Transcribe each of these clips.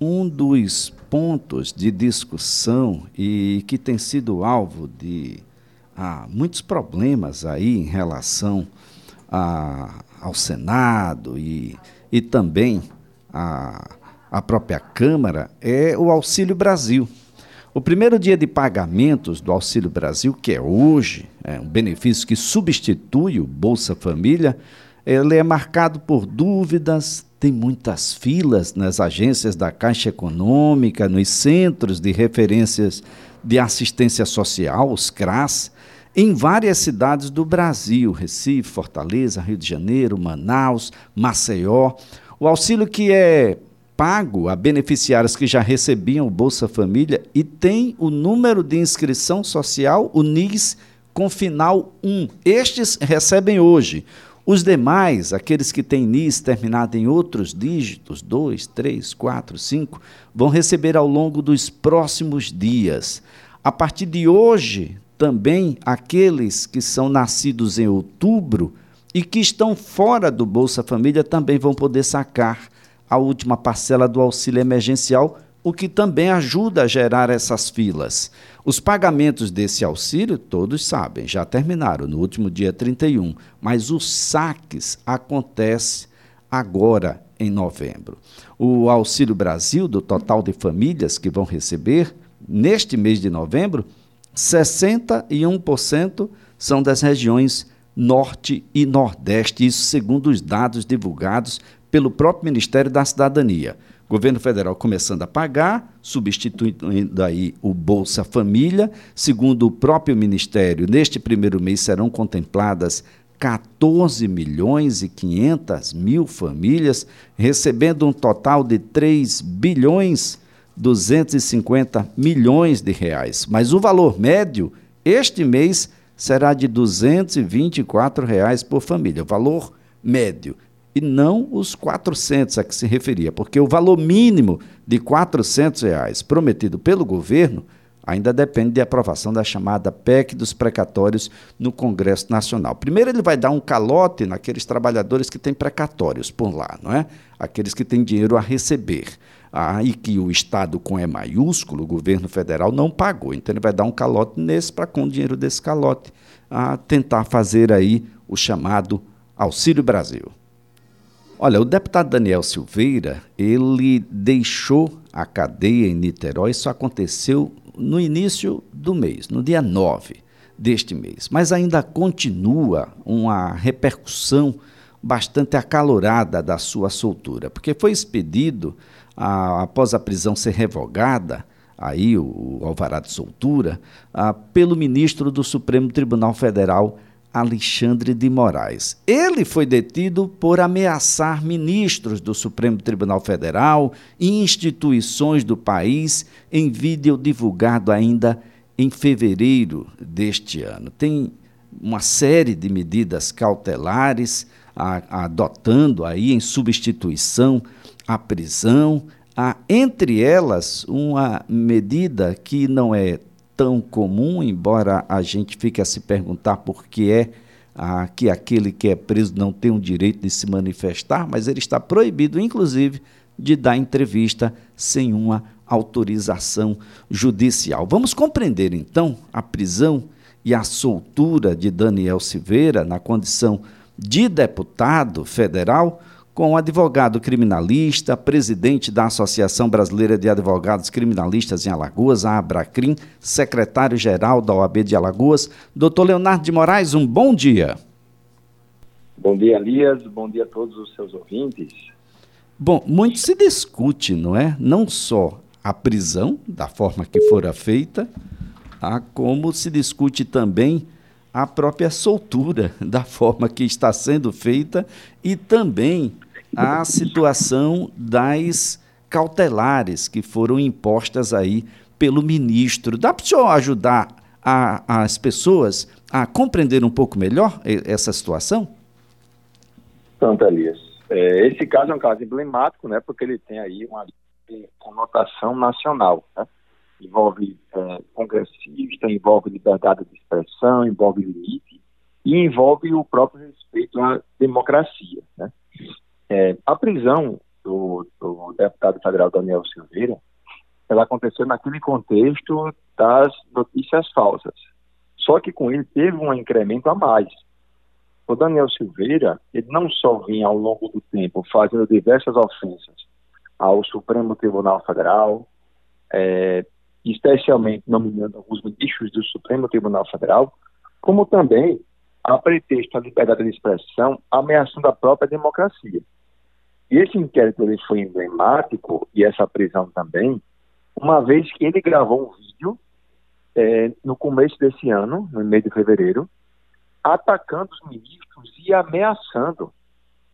um dos pontos de discussão e que tem sido alvo de ah, muitos problemas aí em relação a, ao Senado e, e também a, a própria Câmara é o Auxílio Brasil. O primeiro dia de pagamentos do Auxílio Brasil, que é hoje, é um benefício que substitui o Bolsa Família, ele é marcado por dúvidas, tem muitas filas nas agências da Caixa Econômica, nos centros de referências de assistência social, os CRAS, em várias cidades do Brasil, Recife, Fortaleza, Rio de Janeiro, Manaus, Maceió. O auxílio que é pago a beneficiários que já recebiam o Bolsa Família e tem o número de inscrição social, o NIS, com final 1. Estes recebem hoje. Os demais, aqueles que têm NIS terminado em outros dígitos, 2, 3, 4, 5, vão receber ao longo dos próximos dias. A partir de hoje, também aqueles que são nascidos em outubro e que estão fora do Bolsa Família também vão poder sacar a última parcela do auxílio emergencial, o que também ajuda a gerar essas filas. Os pagamentos desse auxílio, todos sabem, já terminaram no último dia 31, mas os saques acontecem agora em novembro. O Auxílio Brasil, do total de famílias que vão receber neste mês de novembro, 61% são das regiões Norte e Nordeste, isso segundo os dados divulgados pelo próprio Ministério da Cidadania. Governo federal começando a pagar, substituindo aí o Bolsa Família. Segundo o próprio Ministério, neste primeiro mês serão contempladas 14 milhões e 500 mil famílias, recebendo um total de 3 bilhões 250 milhões de reais. Mas o valor médio este mês será de 224 reais por família, valor médio e não os 400 a que se referia, porque o valor mínimo de 400 reais prometido pelo governo ainda depende de aprovação da chamada PEC dos precatórios no Congresso Nacional. Primeiro ele vai dar um calote naqueles trabalhadores que têm precatórios por lá, não é? Aqueles que têm dinheiro a receber. Ah, e que o Estado com E maiúsculo, o governo federal, não pagou. Então ele vai dar um calote nesse para, com o dinheiro desse calote, a tentar fazer aí o chamado Auxílio Brasil. Olha, o deputado Daniel Silveira, ele deixou a cadeia em Niterói, isso aconteceu no início do mês, no dia 9 deste mês, mas ainda continua uma repercussão bastante acalorada da sua soltura, porque foi expedido, a, após a prisão ser revogada, aí o, o alvará de soltura, a, pelo ministro do Supremo Tribunal Federal, Alexandre de Moraes. Ele foi detido por ameaçar ministros do Supremo Tribunal Federal e instituições do país em vídeo divulgado ainda em fevereiro deste ano. Tem uma série de medidas cautelares adotando aí em substituição à prisão, entre elas uma medida que não é tão comum, embora a gente fique a se perguntar por que é ah, que aquele que é preso não tem o direito de se manifestar, mas ele está proibido, inclusive, de dar entrevista sem uma autorização judicial. Vamos compreender, então, a prisão e a soltura de Daniel Silveira na condição de deputado federal com o advogado criminalista, presidente da Associação Brasileira de Advogados Criminalistas em Alagoas, a Abracrim, secretário-geral da OAB de Alagoas, doutor Leonardo de Moraes, um bom dia. Bom dia, Elias, bom dia a todos os seus ouvintes. Bom, muito se discute, não é? Não só a prisão, da forma que fora feita, a como se discute também a própria soltura, da forma que está sendo feita, e também a situação das cautelares que foram impostas aí pelo ministro. Dá para o senhor ajudar a, as pessoas a compreender um pouco melhor essa situação? Tanto, Elias. É, esse caso é um caso emblemático, né, porque ele tem aí uma conotação nacional. Né? Envolve é, congressista, envolve liberdade de expressão, envolve limite e envolve o próprio respeito à democracia. Né? É, a prisão do, do deputado federal Daniel Silveira, ela aconteceu naquele contexto das notícias falsas. Só que com ele teve um incremento a mais. O Daniel Silveira, ele não só vinha ao longo do tempo fazendo diversas ofensas ao Supremo Tribunal Federal, é, especialmente nomeando alguns ministros do Supremo Tribunal Federal, como também, a pretexto da liberdade de expressão, ameaçando a própria democracia. E esse inquérito ele foi emblemático, e essa prisão também, uma vez que ele gravou um vídeo é, no começo desse ano, no mês de fevereiro, atacando os ministros e ameaçando.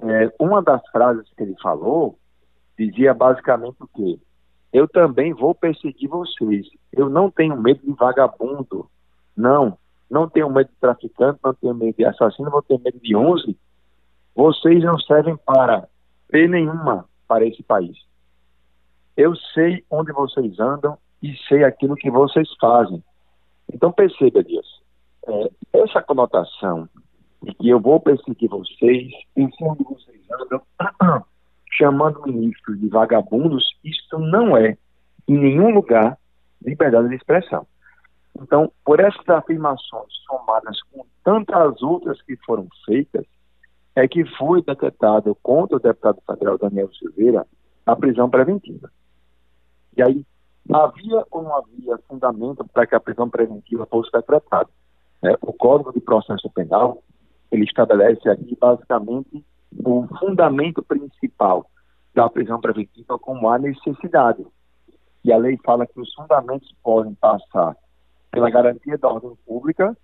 É, uma das frases que ele falou dizia basicamente o quê? Eu também vou perseguir vocês. Eu não tenho medo de vagabundo. Não. Não tenho medo de traficante, não tenho medo de assassino, não tenho medo de 11. Vocês não servem para P nenhuma para esse país. Eu sei onde vocês andam e sei aquilo que vocês fazem. Então perceba, Dias, é, essa conotação de que eu vou perseguir vocês, sei onde vocês andam, chamando ministros de vagabundos, isso não é, em nenhum lugar, liberdade de expressão. Então, por essas afirmações somadas com tantas outras que foram feitas, é que foi decretado contra o deputado federal Daniel Silveira a prisão preventiva. E aí, havia ou não havia fundamento para que a prisão preventiva fosse decretada? É, o Código de Processo Penal, ele estabelece aqui basicamente o fundamento principal da prisão preventiva como a necessidade. E a lei fala que os fundamentos podem passar pela garantia da ordem pública,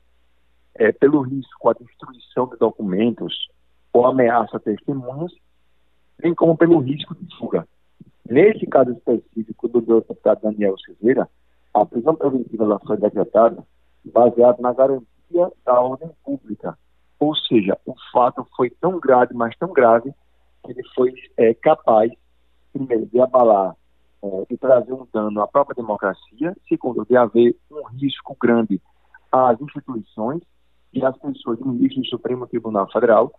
é, pelo risco à destruição de documentos ou ameaça a testemunhas, bem como pelo risco de fuga. Nesse caso específico do deputado Daniel Silveira, a prisão preventiva foi decretada baseada na garantia da ordem pública. Ou seja, o fato foi tão grave, mas tão grave, que ele foi é, capaz, primeiro, de abalar é, e trazer um dano à própria democracia, segundo, de haver um risco grande às instituições e às pessoas do ministro do Supremo Tribunal Federal,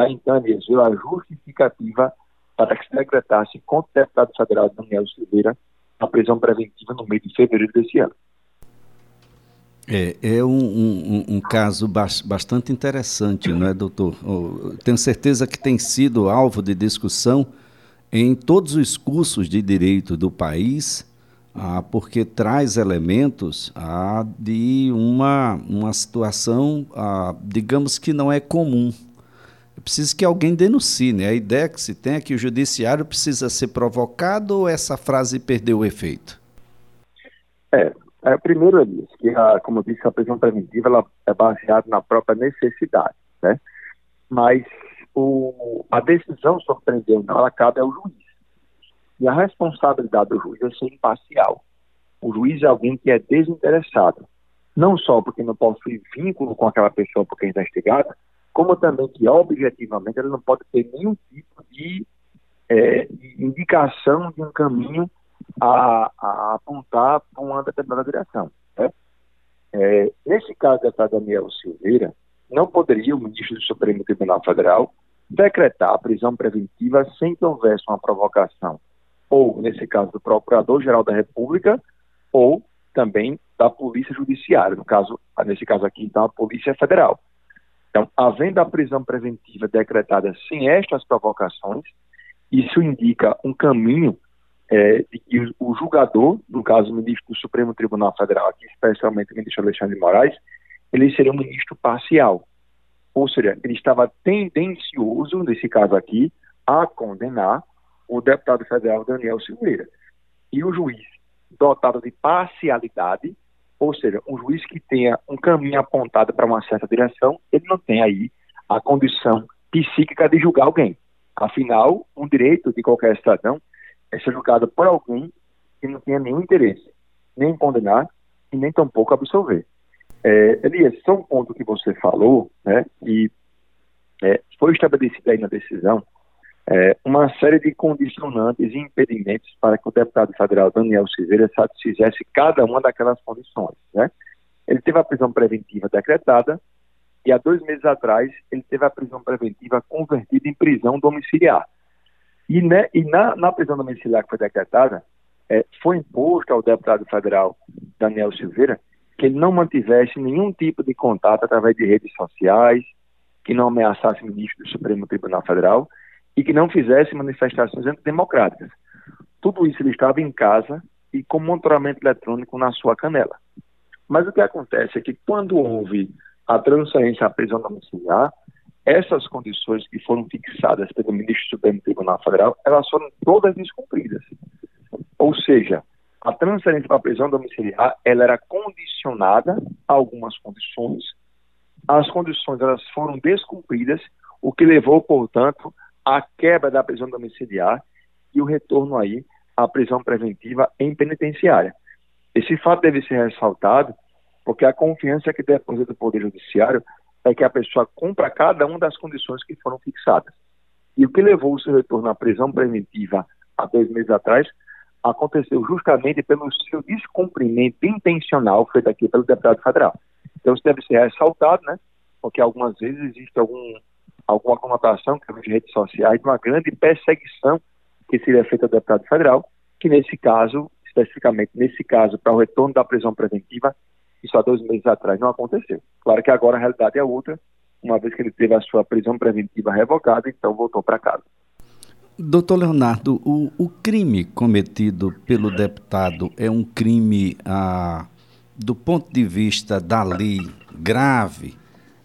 da então a justificativa para que se decretasse contra o deputado federal Daniel Silveira a prisão preventiva no mês de fevereiro desse ano. É, é um, um, um caso bastante interessante, não é, doutor? tenho certeza que tem sido alvo de discussão em todos os cursos de direito do país, ah, porque traz elementos ah, de uma, uma situação, ah, digamos que não é comum é preciso que alguém denuncie, né? A ideia que se tem é que o judiciário precisa ser provocado ou essa frase perdeu o efeito? É, é primeiro, Elias, que, a, como eu disse, a prisão preventiva ela é baseada na própria necessidade, né? Mas o, a decisão sobre prender ou não, ela cabe ao juiz. E a responsabilidade do juiz é ser imparcial. O juiz é alguém que é desinteressado. Não só porque não possui vínculo com aquela pessoa porque é investigada, como também que objetivamente ele não pode ter nenhum tipo de, é, de indicação de um caminho a, a apontar para uma determinada direção. Né? É, nesse caso da Daniel Silveira, não poderia o ministro do Supremo Tribunal Federal decretar a prisão preventiva sem que houvesse uma provocação, ou, nesse caso, do Procurador-Geral da República, ou também da Polícia Judiciária, no caso, nesse caso aqui, então, a Polícia Federal. Então, havendo a prisão preventiva decretada sem estas provocações, isso indica um caminho é, de que o, julgador, no caso o ministro do Supremo Tribunal Federal, aqui especialmente o ministro Alexandre de Moraes, ele seria um ministro parcial. Ou seja, ele estava tendencioso, nesse caso aqui, a condenar o deputado federal Daniel Silveira. E o juiz, dotado de parcialidade, ou seja, um juiz que tenha um caminho apontado para uma certa direção, ele não tem aí a condição psíquica de julgar alguém. Afinal, um direito de qualquer cidadão é ser julgado por alguém que não tenha nenhum interesse, nem condenar e nem tampouco absolver. É, Elias, só um ponto que você falou, né, e é, foi estabelecido aí na decisão é, uma série de condicionantes e impedimentos para que o deputado federal Daniel Silveira satisfizesse cada uma daquelas condições. Né? Ele teve a prisão preventiva decretada e há dois meses atrás ele teve a prisão preventiva convertida em prisão domiciliar. E, né, e na, na prisão domiciliar que foi decretada, é, foi imposto ao deputado federal Daniel Silveira que ele não mantivesse nenhum tipo de contato através de redes sociais, que não ameaçasse ministro do Supremo Tribunal Federal e que não fizesse manifestações antidemocráticas. Tudo isso ele estava em casa e com monitoramento eletrônico na sua canela. Mas o que acontece é que quando houve a transferência à prisão domiciliar, essas condições que foram fixadas pelo ministro do Supremo Tribunal Federal, elas foram todas descumpridas. Ou seja, a transferência para a prisão domiciliar, ela era condicionada a algumas condições. As condições elas foram descumpridas, o que levou, portanto, à quebra da prisão domiciliar e o retorno aí à prisão preventiva em penitenciária. Esse fato deve ser ressaltado porque a confiança que deposita do Poder Judiciário é que a pessoa cumpra cada uma das condições que foram fixadas. E o que levou o seu retorno à prisão preventiva há dois meses atrás aconteceu justamente pelo seu descumprimento intencional feito aqui pelo deputado federal. Então isso deve ser ressaltado, né? Porque algumas vezes existe algum, alguma conotação que de redes sociais de uma grande perseguição que seria feita ao deputado federal, que nesse caso, especificamente nesse caso, para o retorno da prisão preventiva, isso há dois meses atrás não aconteceu. Claro que agora a realidade é outra, uma vez que ele teve a sua prisão preventiva revogada, então voltou para casa. Doutor Leonardo, o, o, crime cometido pelo deputado é um crime, ah, do ponto de vista da lei, grave,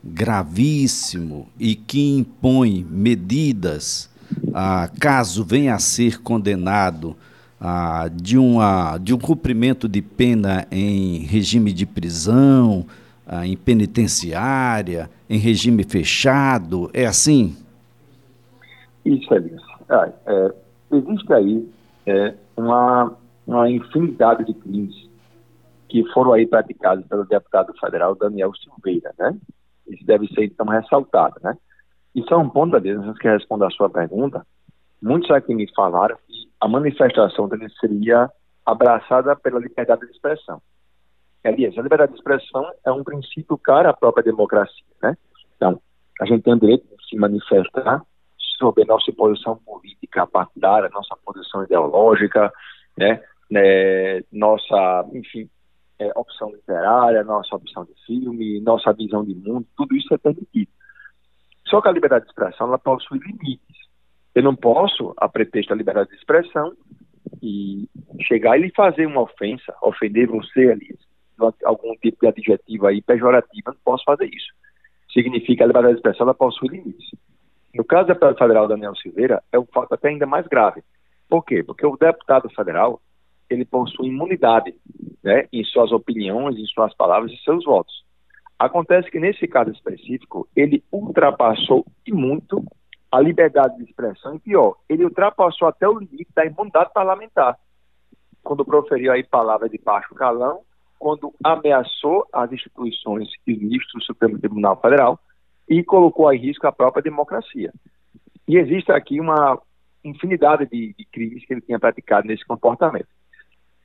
gravíssimo e que impõe medidas, ah, caso venha a ser condenado, ah, de, uma, de um cumprimento de pena em regime de prisão, ah, em penitenciária, em regime fechado, é assim? Isso, Elias. Ah, é, existe aí é, uma, uma infinidade de crimes que foram aí praticados pelo deputado federal Daniel Silveira, né? Isso deve ser, então, ressaltado, né? Isso é um ponto vez, antes que responda a sua pergunta, muitos aqui me falaram que a manifestação dele seria abraçada pela liberdade de expressão. Aliás, a liberdade de expressão é um princípio caro à própria democracia, né? Então, a gente tem o direito de se manifestar sobre nossa posição política partidária, nossa posição ideológica, né, né nossa, enfim, é, opção literária, nossa opção de filme, nossa visão de mundo, tudo isso é permitido. Só que a liberdade de expressão ela possui limites. Eu não posso, a pretexto da liberdade de expressão, e chegar e lhe fazer uma ofensa, ofender você ali, algum tipo de adjetivo aí pejorativo, eu não posso fazer isso. Significa que a liberdade de expressão ela possui limites. No caso do deputado federal Daniel Silveira, é um fato até ainda mais grave. Por quê? Porque o deputado federal, ele possui imunidade né, em suas opiniões, em suas palavras e seus votos. Acontece que nesse caso específico, ele ultrapassou e muito a liberdade de expressão e pior, ele ultrapassou até o limite da imunidade parlamentar, quando proferiu aí palavras de baixo calão, quando ameaçou as instituições e ministros do Supremo Tribunal Federal, e colocou em risco a própria democracia. E existe aqui uma infinidade de, de crimes que ele tinha praticado nesse comportamento.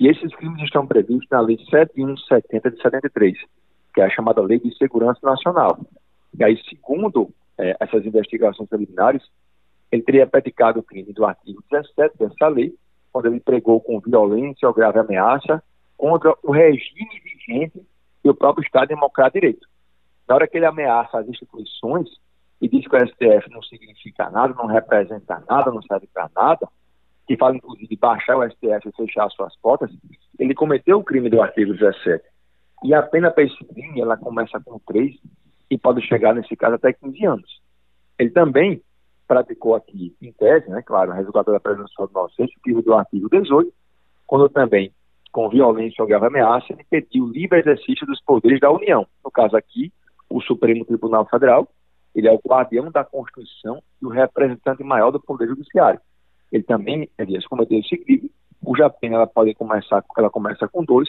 E esses crimes estão previstos na Lei 7170 de 73, que é a chamada Lei de Segurança Nacional. E aí, segundo é, essas investigações preliminares, ele teria praticado o crime do artigo 17 dessa lei, quando ele pregou com violência ou grave ameaça contra o regime vigente e o próprio Estado Democrático de Direito. Na hora que ele ameaça as instituições e diz que o STF não significa nada, não representa nada, não serve para nada, que fala inclusive de baixar o STF e fechar suas portas, ele cometeu o crime do artigo 17. E a pena para esse crime, ela começa com 3 e pode chegar, nesse caso, até 15 anos. Ele também praticou aqui, em tese, né, claro, resultado da presunção do nosso crime do artigo 18, quando também, com violência ou grave ameaça, ele pediu o livre exercício dos poderes da União. No caso aqui, o Supremo Tribunal Federal, ele é o guardião da Constituição e o representante maior do Poder Judiciário. Ele também, aliás, cometeu esse crime, cuja pena ela pode começar, ela começa com dois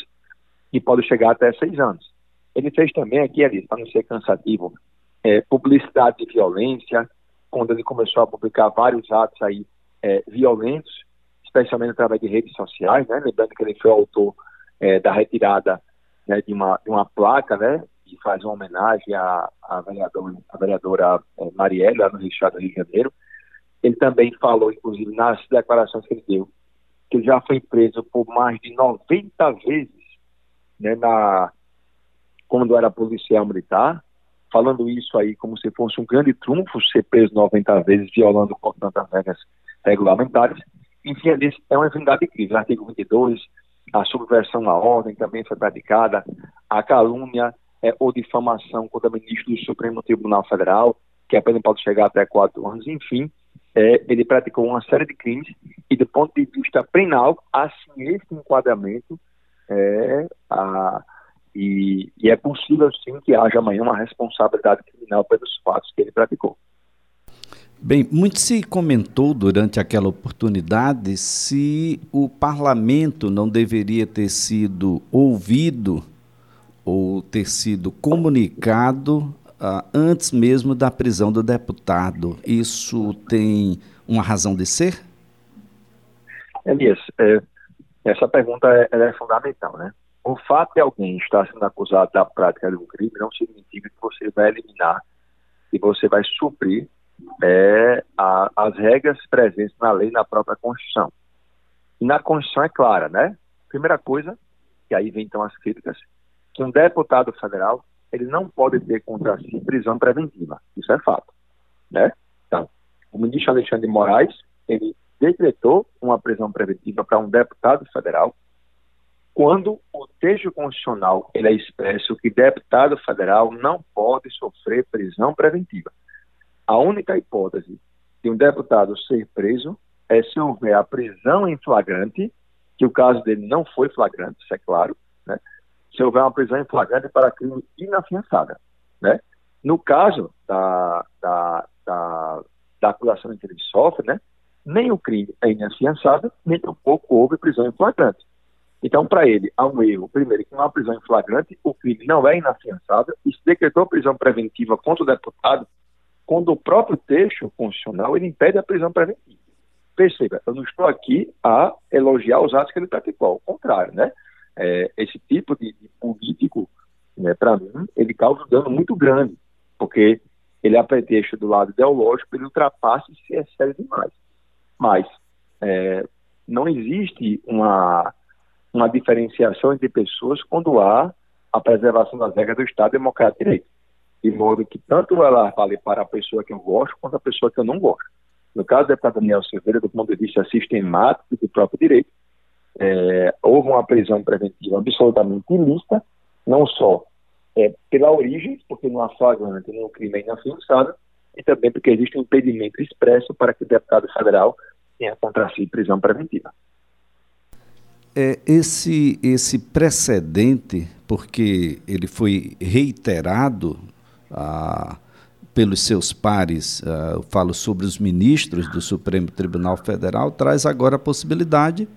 e pode chegar até seis anos. Ele fez também aqui, ali, para não ser cansativo, é, publicidade de violência, quando ele começou a publicar vários atos aí é, violentos, especialmente através de redes sociais, né? Lembrando que ele foi autor é, da retirada né, de, uma, de uma placa, né, que faz uma homenagem à, à vereadora, à vereadora é, Marielle, lá no Rio de Janeiro. Ele também falou, inclusive, nas declarações que ele deu, que já foi preso por mais de 90 vezes, né, na, quando era policial militar, falando isso aí como se fosse um grande trunfo ser preso 90 vezes, violando, portanto, as regras regulamentares. Enfim, é uma infinidade de crimes. Artigo 22, a subversão à ordem também foi praticada, a calúnia é, ou difamação contra ministro do Supremo Tribunal Federal, que a pena pode chegar até quatro anos, enfim, é, ele praticou uma série de crimes e, do ponto de vista penal, assim, esse enquadramento é, a, e, e é possível, sim, que haja amanhã uma responsabilidade criminal pelos fatos que ele praticou. Bem, muito se comentou durante aquela oportunidade se o parlamento não deveria ter sido ouvido ou ter sido comunicado uh, antes mesmo da prisão do deputado. Isso tem uma razão de ser? Elias, é, essa pergunta é, é, fundamental, né? O fato de alguém estar sendo acusado da prática de um crime não significa que você vai eliminar e você vai suprir é, a, as regras presentes na lei na própria Constituição. E na Constituição é clara, né? Primeira coisa, que aí vem então as críticas, que um deputado federal ele não pode ter contra si prisão preventiva. Isso é fato, né? Então, o ministro Alexandre de Moraes, ele decretou uma prisão preventiva para um deputado federal quando o texto constitucional ele é expresso que deputado federal não pode sofrer prisão preventiva. A única hipótese de um deputado ser preso é se houver a prisão em flagrante, que o caso dele não foi flagrante, isso é claro? Se houver uma prisão em flagrante para crime inafiançável. Né? No caso da, da, da, da acusação que ele sofre, né? nem o crime é inafiançável, nem tampouco houve prisão em flagrante. Então, para ele, há um erro. Primeiro, que não há prisão em flagrante, o crime não é inafiançável, e se decretou prisão preventiva contra o deputado, quando o próprio texto constitucional ele impede a prisão preventiva. Perceba, eu não estou aqui a elogiar os atos que ele praticou, ao contrário, né? É, esse tipo de, de político, né, para mim, ele causa um dano muito grande, porque ele, a pretexto do lado ideológico, ele ultrapassa e se excede demais. Mas é, não existe uma, uma diferenciação entre pessoas quando há a preservação das regras do Estado Democrático e Direito. De modo que tanto ela vale para a pessoa que eu gosto quanto a pessoa que eu não gosto. No caso do deputado Daniel Silveira, do ponto de vista sistemático do próprio direito, é, houve uma prisão preventiva absolutamente ilícita, não só é, pela origem, porque não há flagrante nenhum crime é inafiançável, e também porque existe um impedimento expresso para que o deputado federal tenha contra si prisão preventiva. É, esse, esse precedente, porque ele foi reiterado ah, pelos seus pares, ah, eu falo sobre os ministros do Supremo Tribunal Federal, traz agora a possibilidade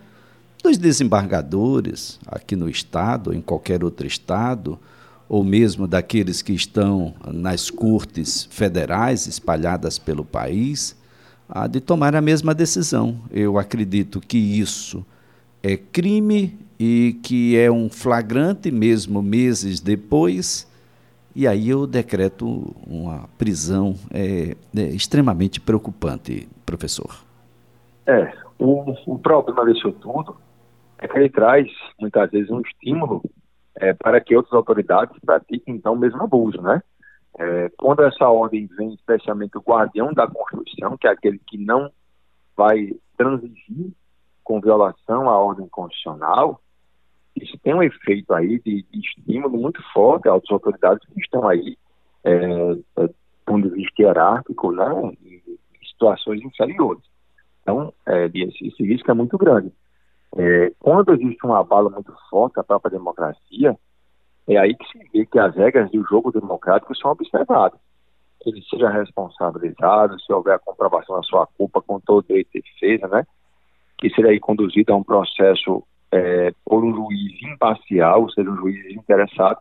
dos desembargadores aqui no Estado, em qualquer outro Estado, ou mesmo daqueles que estão nas cortes federais espalhadas pelo país, de tomar a mesma decisão. Eu acredito que isso é crime e que é um flagrante mesmo meses depois, e aí eu decreto uma prisão é, é extremamente preocupante, professor. É, o, o problema disso tudo é que ele traz, muitas vezes, um estímulo é, para que outras autoridades pratiquem, então, o mesmo abuso, né? É, quando essa ordem vem, especialmente o guardião da Constituição, que é aquele que não vai transigir com violação à ordem constitucional, isso tem um efeito aí de, de estímulo muito forte às autoridades que estão aí, é, é, ponto de vista hierárquico, né, em situações inferiores. Então, é, esse, esse risco é muito grande. É, quando existe um abalo muito forte à própria democracia, é aí que se vê que as regras do jogo democrático são observadas. Ele seja responsabilizado, se houver a comprovação da sua culpa com todo direito de defesa, né? Que seja aí conduzido a um processo é, por um juiz imparcial, ou seja, um juiz interessado,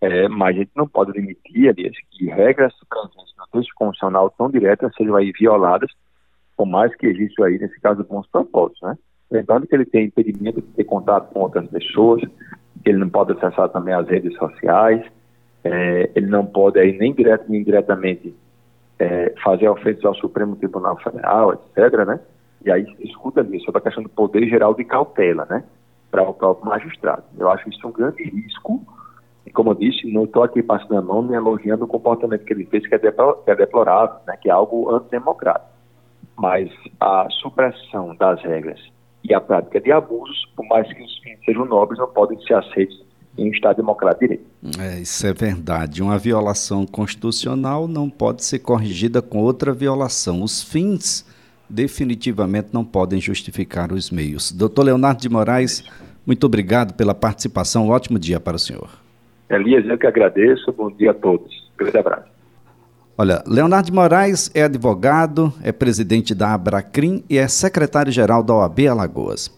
é, mas a gente não pode admitir, aliás, que regras presentes no texto constitucional tão diretas sejam aí violadas, por mais que exista aí, nesse caso, bons propósitos, né? Lembrando que ele tem impedimento de ter contato com outras pessoas, ele não pode acessar também as redes sociais, é, ele não pode aí nem direto nem indiretamente é, fazer ofensas ao Supremo Tribunal Federal, etc., né? E aí se discuta ali sobre a questão do poder geral de cautela, né? Para o próprio magistrado. Eu acho isso um grande risco. E como eu disse, não estou aqui passando a mão nem elogiando o comportamento que ele fez, que é, que é deplorável, né? Que é algo antidemocrático. Mas a supressão das regras e a prática de abusos, por mais que os fins sejam nobres, não podem ser aceitos em um Estado democrático de direito. É, isso é verdade. Uma violação constitucional não pode ser corrigida com outra violação. Os fins definitivamente não podem justificar os meios. Doutor Leonardo de Moraes, muito obrigado pela participação. Um ótimo dia para o senhor. Elias, eu que agradeço. Bom dia a todos. grande abraço. Olha, Leonardo de Moraes é advogado, é presidente da Abracrim e é secretário-geral da OAB Alagoas.